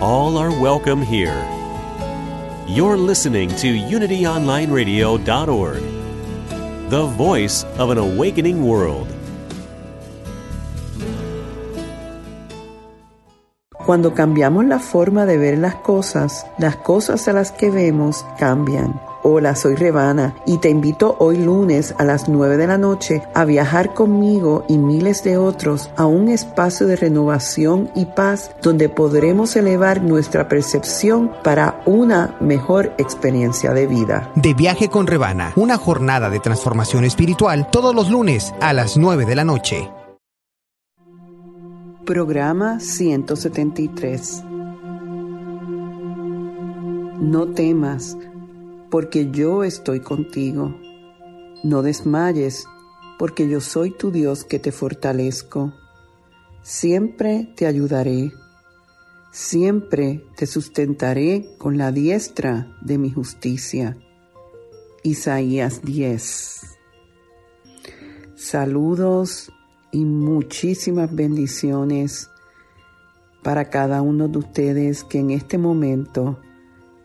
All are welcome here. You're listening to UnityOnlineRadio.org, the voice of an awakening world. Cuando cambiamos la forma de ver las cosas, las cosas a las que vemos cambian. Hola, soy Revana y te invito hoy lunes a las 9 de la noche a viajar conmigo y miles de otros a un espacio de renovación y paz donde podremos elevar nuestra percepción para una mejor experiencia de vida. De viaje con Revana, una jornada de transformación espiritual todos los lunes a las 9 de la noche. Programa 173 No temas porque yo estoy contigo. No desmayes, porque yo soy tu Dios que te fortalezco. Siempre te ayudaré, siempre te sustentaré con la diestra de mi justicia. Isaías 10. Saludos y muchísimas bendiciones para cada uno de ustedes que en este momento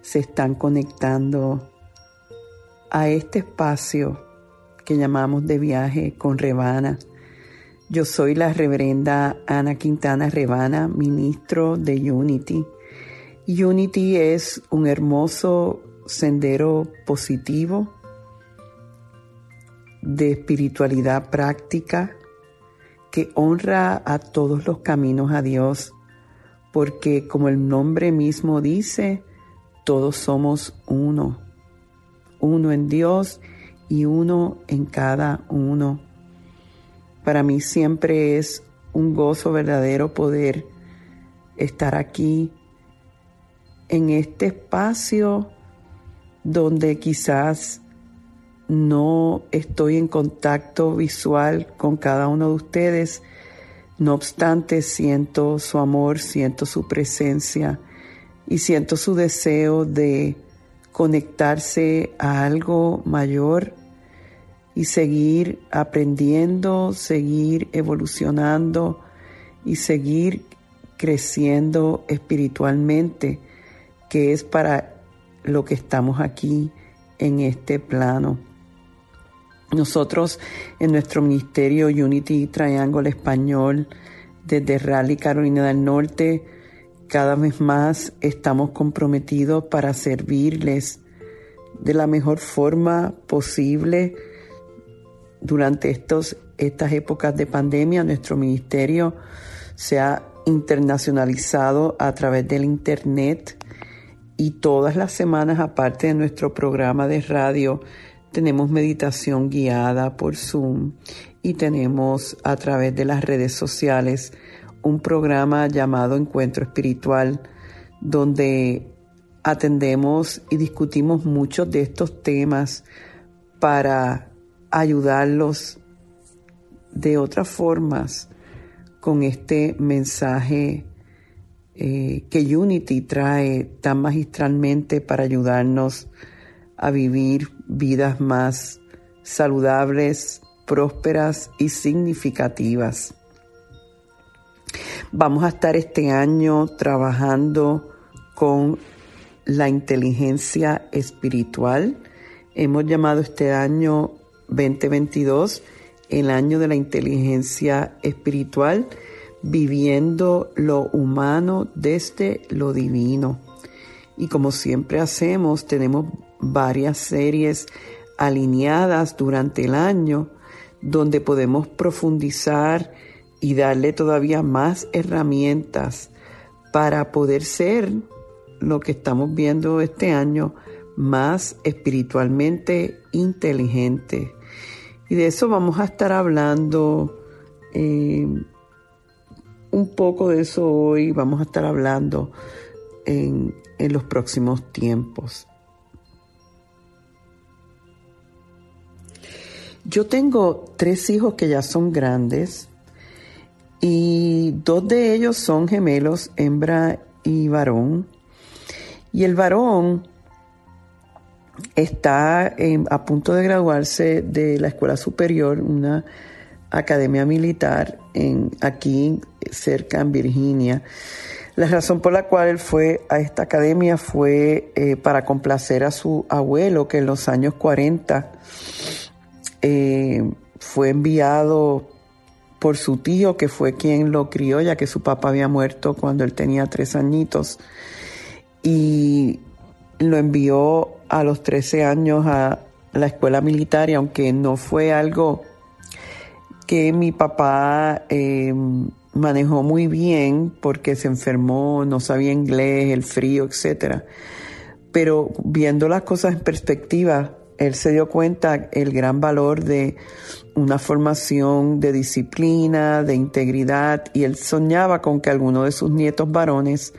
se están conectando a este espacio que llamamos de viaje con Rebana. Yo soy la reverenda Ana Quintana Rebana, ministro de Unity. Unity es un hermoso sendero positivo de espiritualidad práctica que honra a todos los caminos a Dios, porque como el nombre mismo dice, todos somos uno uno en Dios y uno en cada uno. Para mí siempre es un gozo verdadero poder estar aquí en este espacio donde quizás no estoy en contacto visual con cada uno de ustedes, no obstante siento su amor, siento su presencia y siento su deseo de conectarse a algo mayor y seguir aprendiendo, seguir evolucionando y seguir creciendo espiritualmente, que es para lo que estamos aquí en este plano. Nosotros en nuestro ministerio Unity Triangle Español, desde Raleigh, Carolina del Norte, cada vez más estamos comprometidos para servirles de la mejor forma posible durante estos, estas épocas de pandemia. Nuestro ministerio se ha internacionalizado a través del Internet y todas las semanas, aparte de nuestro programa de radio, tenemos meditación guiada por Zoom y tenemos a través de las redes sociales un programa llamado Encuentro Espiritual, donde atendemos y discutimos muchos de estos temas para ayudarlos de otras formas con este mensaje eh, que Unity trae tan magistralmente para ayudarnos a vivir vidas más saludables, prósperas y significativas. Vamos a estar este año trabajando con la inteligencia espiritual. Hemos llamado este año 2022 el año de la inteligencia espiritual, viviendo lo humano desde lo divino. Y como siempre hacemos, tenemos varias series alineadas durante el año donde podemos profundizar y darle todavía más herramientas para poder ser lo que estamos viendo este año, más espiritualmente inteligente. Y de eso vamos a estar hablando eh, un poco de eso hoy, vamos a estar hablando en, en los próximos tiempos. Yo tengo tres hijos que ya son grandes y dos de ellos son gemelos, hembra y varón. Y el varón está a punto de graduarse de la escuela superior, una academia militar en, aquí cerca en Virginia. La razón por la cual él fue a esta academia fue eh, para complacer a su abuelo, que en los años 40 eh, fue enviado por su tío, que fue quien lo crió, ya que su papá había muerto cuando él tenía tres añitos, y lo envió a los 13 años a la escuela militar, y aunque no fue algo que mi papá eh, manejó muy bien porque se enfermó, no sabía inglés, el frío, etcétera. Pero viendo las cosas en perspectiva, él se dio cuenta el gran valor de una formación de disciplina, de integridad, y él soñaba con que alguno de sus nietos varones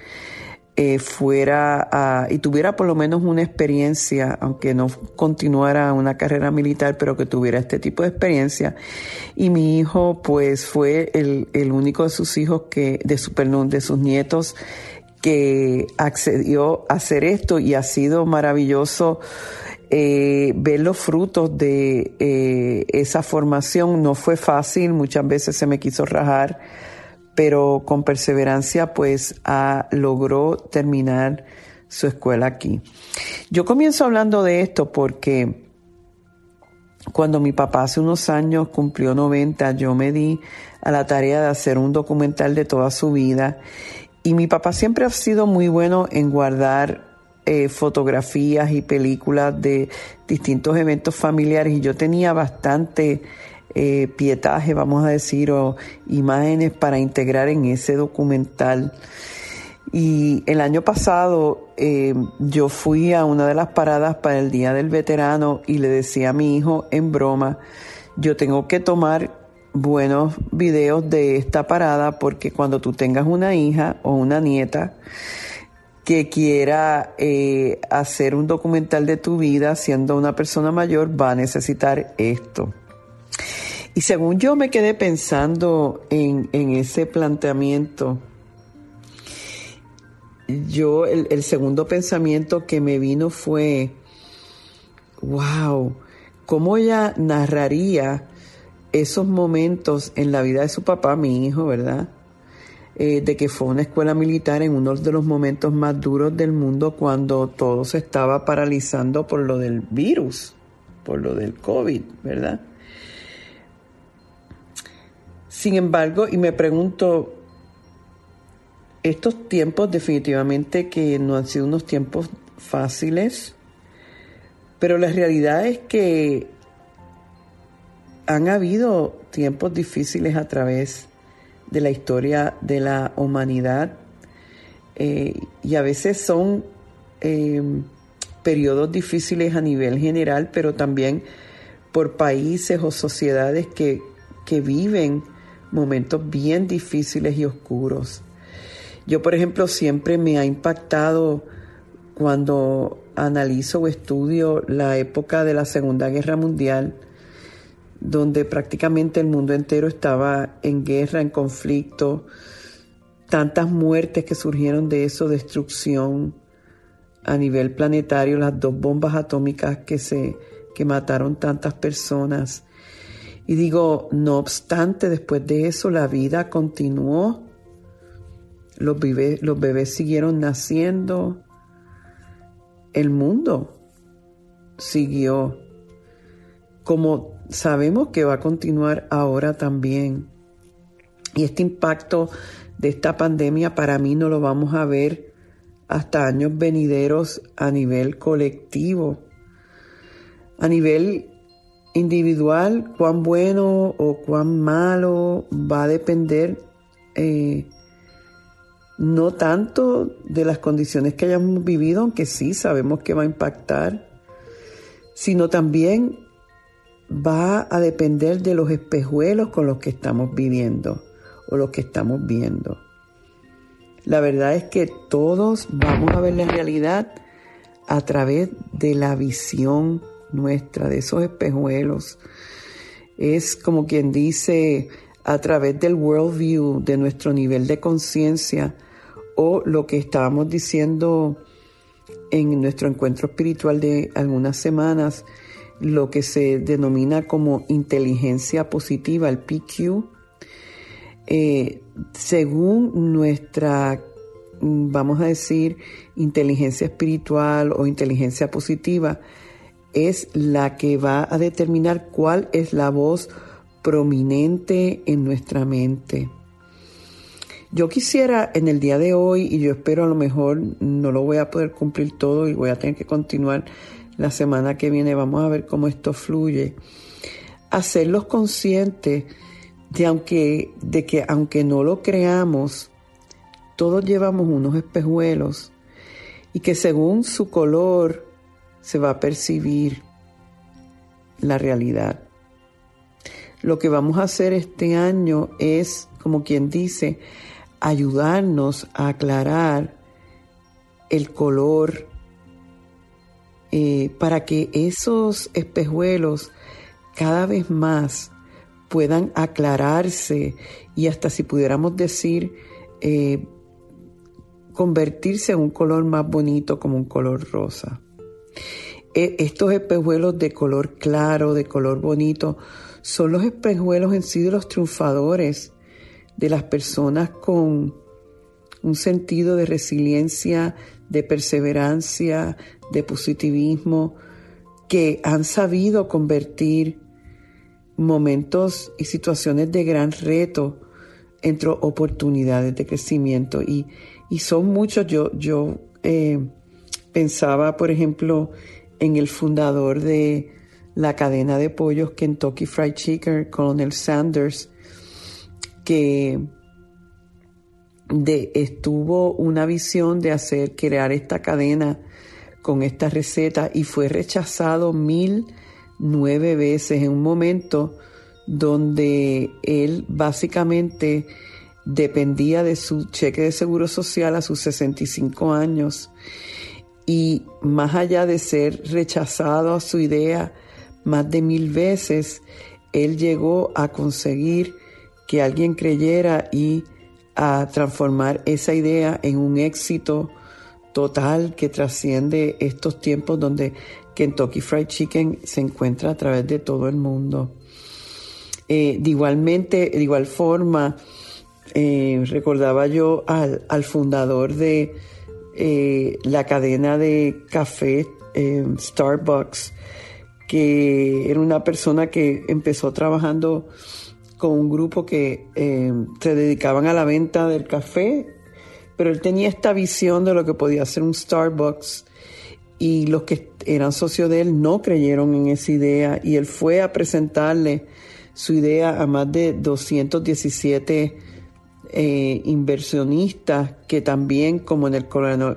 eh, fuera y tuviera por lo menos una experiencia, aunque no continuara una carrera militar, pero que tuviera este tipo de experiencia. Y mi hijo, pues, fue el, el único de sus hijos que, de su, perdón, de sus nietos que accedió a hacer esto y ha sido maravilloso eh, ver los frutos de eh, esa formación. No fue fácil, muchas veces se me quiso rajar, pero con perseverancia pues logró terminar su escuela aquí. Yo comienzo hablando de esto porque cuando mi papá hace unos años cumplió 90, yo me di a la tarea de hacer un documental de toda su vida y mi papá siempre ha sido muy bueno en guardar eh, fotografías y películas de distintos eventos familiares y yo tenía bastante eh, pietaje, vamos a decir, o imágenes para integrar en ese documental. Y el año pasado eh, yo fui a una de las paradas para el Día del Veterano y le decía a mi hijo en broma, yo tengo que tomar buenos videos de esta parada porque cuando tú tengas una hija o una nieta, que quiera eh, hacer un documental de tu vida siendo una persona mayor va a necesitar esto. Y según yo me quedé pensando en, ese planteamiento, yo el, el, segundo pensamiento que me vino fue, wow, ¿cómo ella narraría esos momentos en la vida de su papá, mi hijo, verdad? Eh, de que fue una escuela militar en uno de los momentos más duros del mundo cuando todo se estaba paralizando por lo del virus, por lo del COVID, ¿verdad? Sin embargo, y me pregunto, estos tiempos definitivamente que no han sido unos tiempos fáciles, pero la realidad es que han habido tiempos difíciles a través de la historia de la humanidad eh, y a veces son eh, periodos difíciles a nivel general, pero también por países o sociedades que, que viven momentos bien difíciles y oscuros. Yo, por ejemplo, siempre me ha impactado cuando analizo o estudio la época de la Segunda Guerra Mundial, donde prácticamente el mundo entero estaba en guerra, en conflicto, tantas muertes que surgieron de eso, destrucción a nivel planetario, las dos bombas atómicas que se que mataron tantas personas. Y digo, no obstante, después de eso la vida continuó. Los bebés, los bebés siguieron naciendo. El mundo siguió como sabemos que va a continuar ahora también. Y este impacto de esta pandemia para mí no lo vamos a ver hasta años venideros a nivel colectivo. A nivel individual, cuán bueno o cuán malo va a depender eh, no tanto de las condiciones que hayamos vivido, aunque sí sabemos que va a impactar, sino también va a depender de los espejuelos con los que estamos viviendo o lo que estamos viendo. La verdad es que todos vamos a ver la realidad a través de la visión nuestra, de esos espejuelos. Es como quien dice, a través del worldview, de nuestro nivel de conciencia, o lo que estábamos diciendo en nuestro encuentro espiritual de algunas semanas, lo que se denomina como inteligencia positiva, el PQ, eh, según nuestra, vamos a decir, inteligencia espiritual o inteligencia positiva, es la que va a determinar cuál es la voz prominente en nuestra mente. Yo quisiera en el día de hoy, y yo espero a lo mejor no lo voy a poder cumplir todo y voy a tener que continuar la semana que viene, vamos a ver cómo esto fluye, hacerlos conscientes de, aunque, de que aunque no lo creamos, todos llevamos unos espejuelos y que según su color se va a percibir la realidad. Lo que vamos a hacer este año es, como quien dice, ayudarnos a aclarar el color eh, para que esos espejuelos cada vez más puedan aclararse y hasta si pudiéramos decir eh, convertirse en un color más bonito como un color rosa. E, estos espejuelos de color claro, de color bonito, son los espejuelos en sí de los triunfadores, de las personas con un sentido de resiliencia, de perseverancia, de positivismo, que han sabido convertir momentos y situaciones de gran reto entre oportunidades de crecimiento. Y, son muchos. Yo, yo eh, pensaba, por ejemplo, en el fundador de la cadena de pollos Kentucky Fried Chicken, Colonel Sanders, que de, estuvo una visión de hacer, crear esta cadena con esta receta y fue rechazado mil nueve veces en un momento donde él básicamente dependía de su cheque de seguro social a sus 65 años. Y más allá de ser rechazado a su idea más de mil veces, él llegó a conseguir que alguien creyera y a transformar esa idea en un éxito total que trasciende estos tiempos donde Kentucky Fried Chicken se encuentra a través de todo el mundo. Eh, de igualmente, de igual forma, eh, recordaba yo al, fundador de eh, la cadena de café Starbucks, que era una persona que empezó trabajando con un grupo que se dedicaban a la venta del café, pero él tenía esta visión de lo que podía ser un Starbucks y los que eran socios de él no creyeron en esa idea y él fue a presentarle su idea a más de 217 eh, inversionistas que también, como en el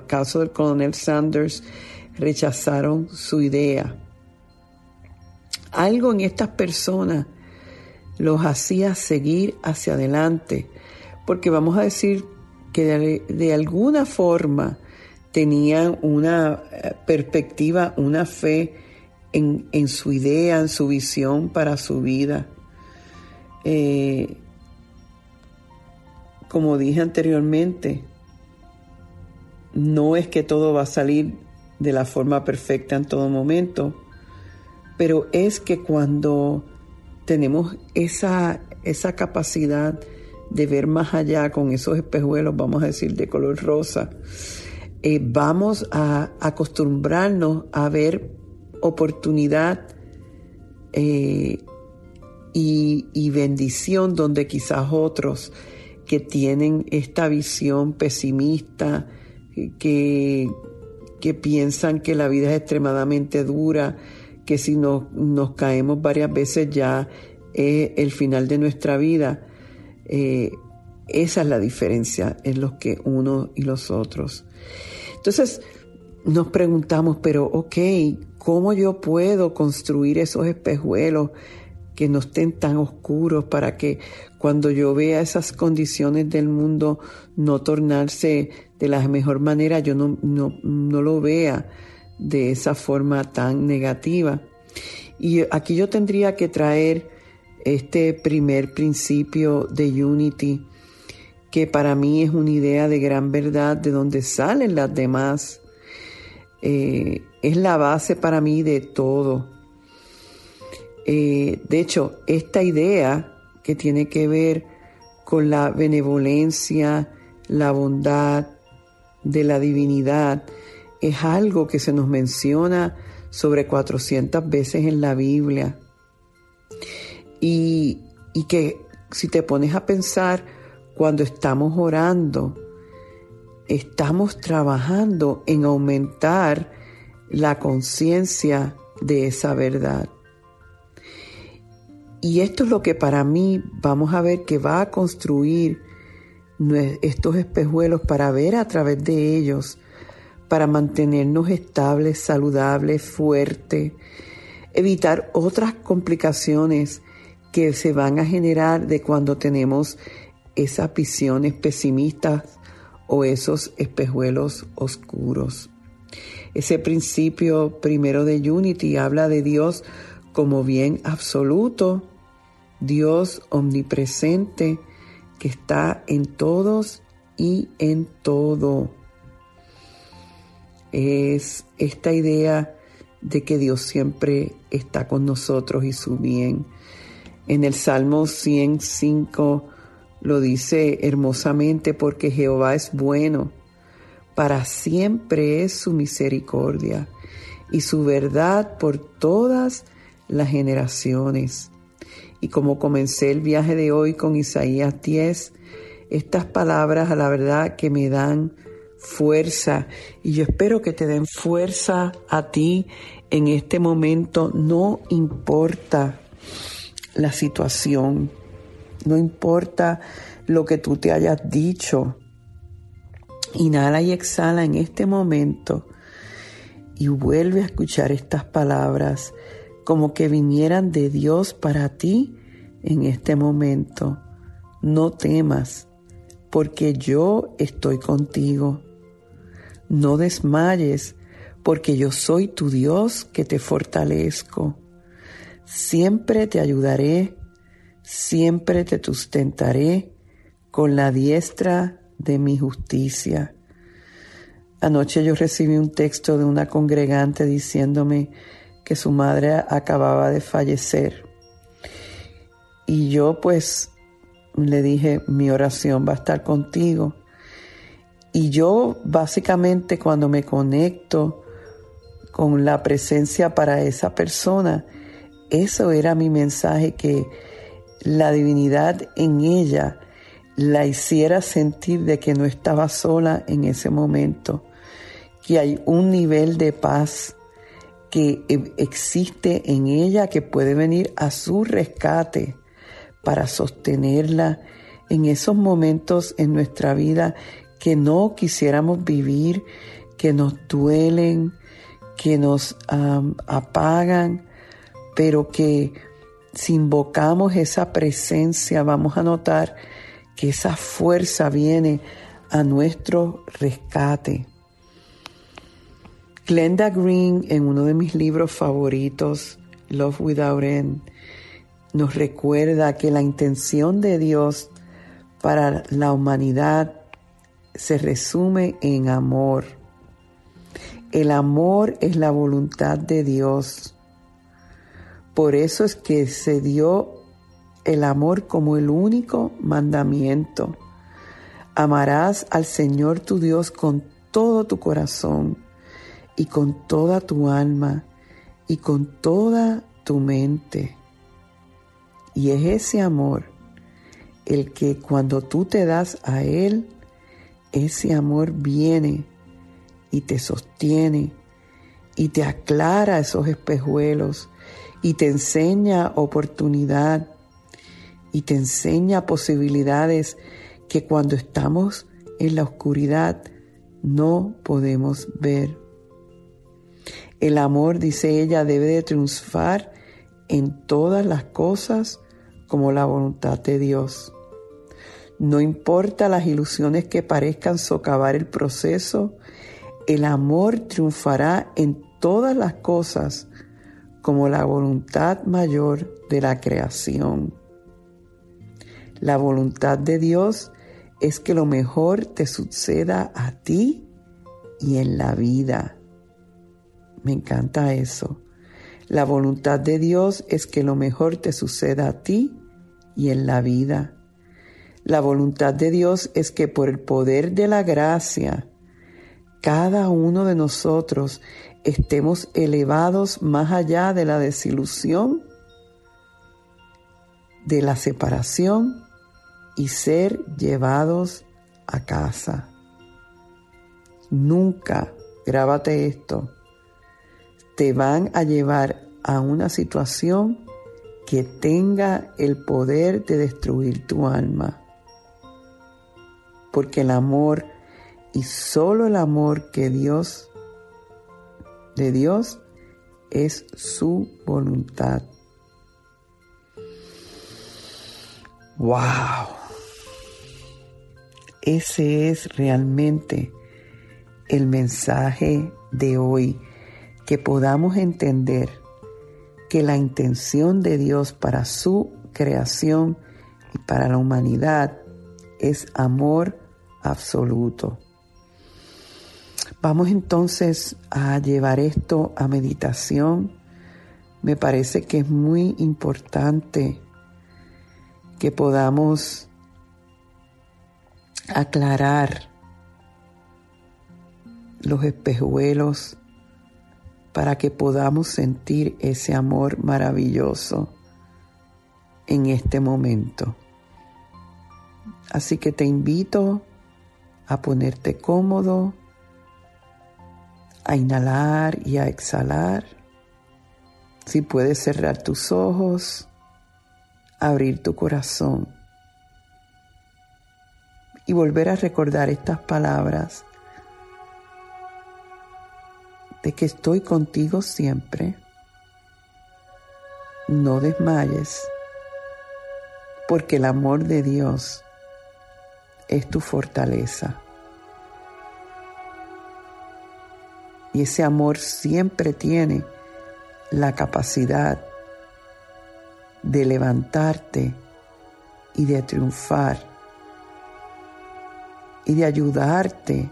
caso del coronel Sanders, rechazaron su idea. Algo en estas personas los hacía seguir hacia adelante, porque vamos a decir que de alguna forma tenían una eh, perspectiva, una fe en, su idea, en su visión para su vida. Eh, como dije anteriormente, no es que todo va a salir de la forma perfecta en todo momento, pero es que cuando tenemos esa, esa capacidad de ver más allá con esos espejuelos, vamos a decir, de color rosa, eh, vamos a acostumbrarnos a ver oportunidad eh, y, bendición donde quizás otros que tienen esta visión pesimista, que, que piensan que la vida es extremadamente dura, que si nos, nos caemos varias veces ya es el final de nuestra vida. Eh, esa es la diferencia en los que uno y los otros. Entonces nos preguntamos, pero ok, ¿cómo yo puedo construir esos espejuelos que no estén tan oscuros, para que cuando yo vea esas condiciones del mundo no tornarse de la mejor manera, yo no, no lo vea de esa forma tan negativa. Y aquí yo tendría que traer este primer principio de Unity, que para mí es una idea de gran verdad de donde salen las demás. Eh, es la base para mí de todo. Eh, de hecho, esta idea que tiene que ver con la benevolencia, la bondad de la divinidad, es algo que se nos menciona sobre 400 veces en la Biblia. Y, y que si te pones a pensar, cuando estamos orando, estamos trabajando en aumentar la conciencia de esa verdad. Y esto es lo que para mí vamos a ver que va a construir estos espejuelos para ver a través de ellos, para mantenernos estables, saludables, fuertes, evitar otras complicaciones que se van a generar de cuando tenemos esas visiones pesimistas o esos espejuelos oscuros. Ese principio primero de Unity habla de Dios como bien absoluto, Dios omnipresente que está en todos y en todo. Es esta idea de que Dios siempre está con nosotros y su bien. En el Salmo 105 lo dice hermosamente porque Jehová es bueno, para siempre es su misericordia y su verdad por todas las generaciones. Y como comencé el viaje de hoy con Isaías 10, estas palabras a la verdad que me dan fuerza y yo espero que te den fuerza a ti en este momento, no importa la situación, no importa lo que tú te hayas dicho. Inhala y exhala en este momento y vuelve a escuchar estas palabras como que vinieran de Dios para ti en este momento. No temas, porque yo estoy contigo. No desmayes, porque yo soy tu Dios que te fortalezco. Siempre te ayudaré, siempre te sustentaré con la diestra de mi justicia. Anoche yo recibí un texto de una congregante diciéndome que su madre acababa de fallecer. Y yo pues le dije, mi oración va a estar contigo. Y yo básicamente cuando me conecto con la presencia para esa persona, eso era mi mensaje, que la divinidad en ella la hiciera sentir de que no estaba sola en ese momento, que hay un nivel de paz que e, existe en ella que puede venir a su rescate para sostenerla en esos momentos en nuestra vida que no quisiéramos vivir, que nos duelen, que nos apagan, pero que si invocamos esa presencia vamos a notar que esa fuerza viene a nuestro rescate. Glenda Green, en uno de mis libros favoritos, Love Without End, nos recuerda que la intención de Dios para la humanidad se resume en amor. El amor es la voluntad de Dios. Por eso es que se dio el amor como el único mandamiento. Amarás al Señor tu Dios con todo tu corazón y con toda tu alma y con toda tu mente. Y es ese amor el que cuando tú te das a Él, ese amor viene y te sostiene y te aclara esos espejuelos y te enseña oportunidad y te enseña posibilidades que cuando estamos en la oscuridad no podemos ver. El amor, dice ella, debe de triunfar en todas las cosas como la voluntad de Dios. No importa las ilusiones que parezcan socavar el proceso, el amor triunfará en todas las cosas como la voluntad mayor de la creación. La voluntad de Dios es que lo mejor te suceda a ti y en la vida. Me encanta eso. La voluntad de Dios es que lo mejor te suceda a ti y en la vida. La voluntad de Dios es que por el poder de la gracia, cada uno de nosotros estemos elevados más allá de la desilusión, de la separación y ser llevados a casa. Nunca, grábate esto, te van a llevar a una situación que tenga el poder de destruir tu alma. Porque el amor y solo el amor que Dios, de Dios, es su voluntad. ¡Wow! Ese es realmente el mensaje de hoy, que podamos entender que la intención de Dios para su creación y para la humanidad es amor absoluto. Vamos entonces a llevar esto a meditación. Me parece que es muy importante que podamos aclarar los espejuelos para que podamos sentir ese amor maravilloso en este momento. Así que te invito a ponerte cómodo, a inhalar y a exhalar. Si puedes cerrar tus ojos, abrir tu corazón y volver a recordar estas palabras de que estoy contigo siempre. No desmayes, porque el amor de Dios es tu fortaleza. Y ese amor siempre tiene la capacidad de levantarte y de triunfar y de ayudarte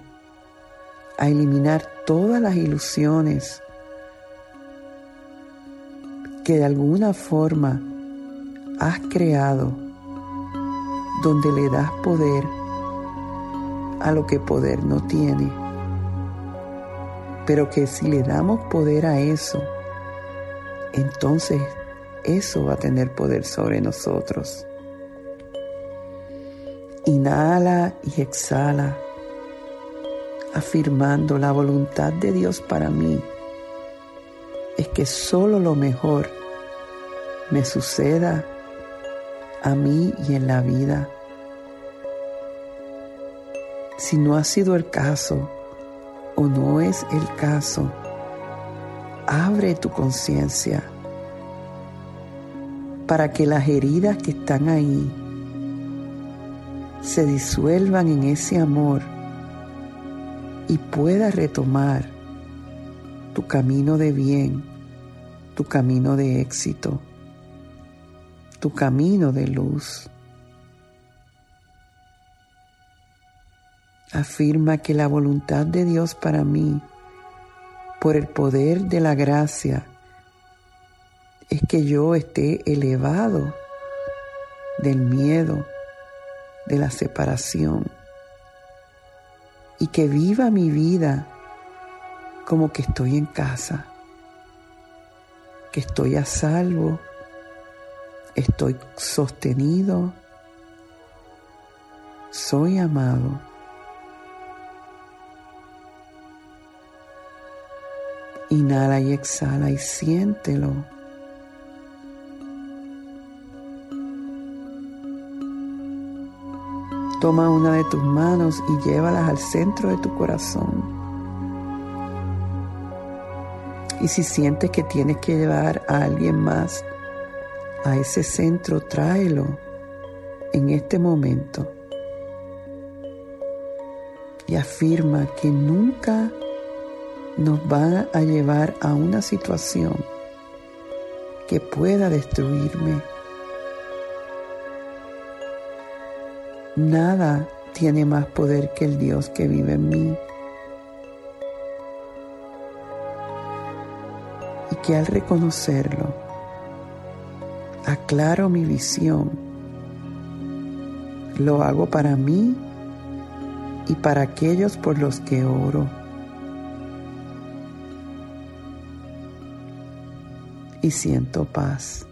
a eliminar todas las ilusiones que de alguna forma has creado donde le das poder a lo que poder no tiene pero que si le damos poder a eso, entonces eso va a tener poder sobre nosotros. Inhala y exhala, afirmando la voluntad de Dios para mí es que solo lo mejor me suceda a mí y en la vida. Si no ha sido el caso, o no es el caso, abre tu conciencia para que las heridas que están ahí se disuelvan en ese amor y puedas retomar tu camino de bien, tu camino de éxito, tu camino de luz. Afirma que la voluntad de Dios para mí, por el poder de la gracia, es que yo esté elevado del miedo, de la separación, y que viva mi vida como que estoy en casa, que estoy a salvo, estoy sostenido, soy amado. Inhala y exhala y siéntelo. Toma una de tus manos y llévalas al centro de tu corazón. Y si sientes que tienes que llevar a alguien más a ese centro, tráelo en este momento y afirma que nunca nos va a llevar a una situación que pueda destruirme. Nada tiene más poder que el Dios que vive en mí. Y que al reconocerlo, aclaro mi visión. Lo hago para mí y para aquellos por los que oro. Y siento paz.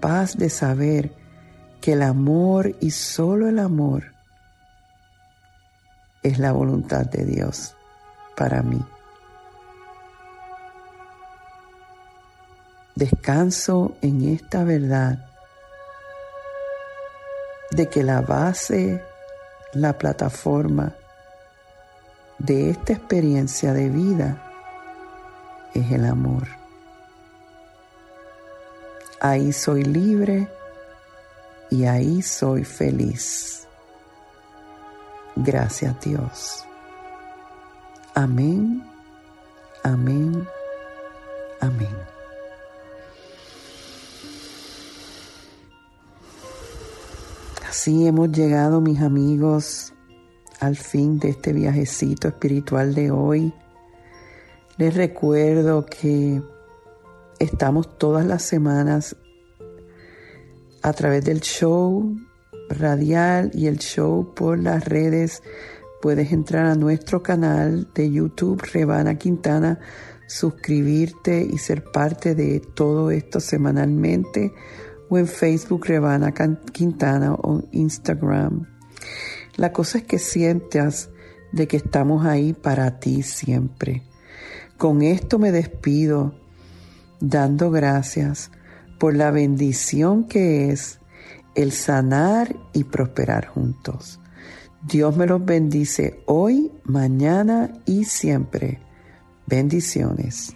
Paz de saber que el amor y solo el amor es la voluntad de Dios para mí. Descanso en esta verdad de que la base la plataforma de esta experiencia de vida es el amor. Ahí soy libre y ahí soy feliz. Gracias Dios. Amén, amén, amén. Así hemos llegado, mis amigos, al fin de este viajecito espiritual de hoy. Les recuerdo que estamos todas las semanas a través del show radial y el show por las redes. Puedes entrar a nuestro canal de YouTube, Rebana Quintana, suscribirte y ser parte de todo esto semanalmente o en Facebook Rebana Quintana o Instagram. La cosa es que sientas de que estamos ahí para ti siempre. Con esto me despido dando gracias por la bendición que es el sanar y prosperar juntos. Dios me los bendice hoy, mañana y siempre. Bendiciones.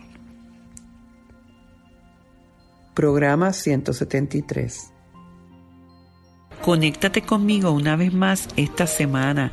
Programa 173. Conéctate conmigo una vez más esta semana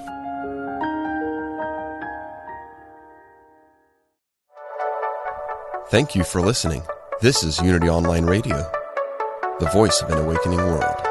Thank you for listening. This is Unity Online Radio, the voice of an awakening world.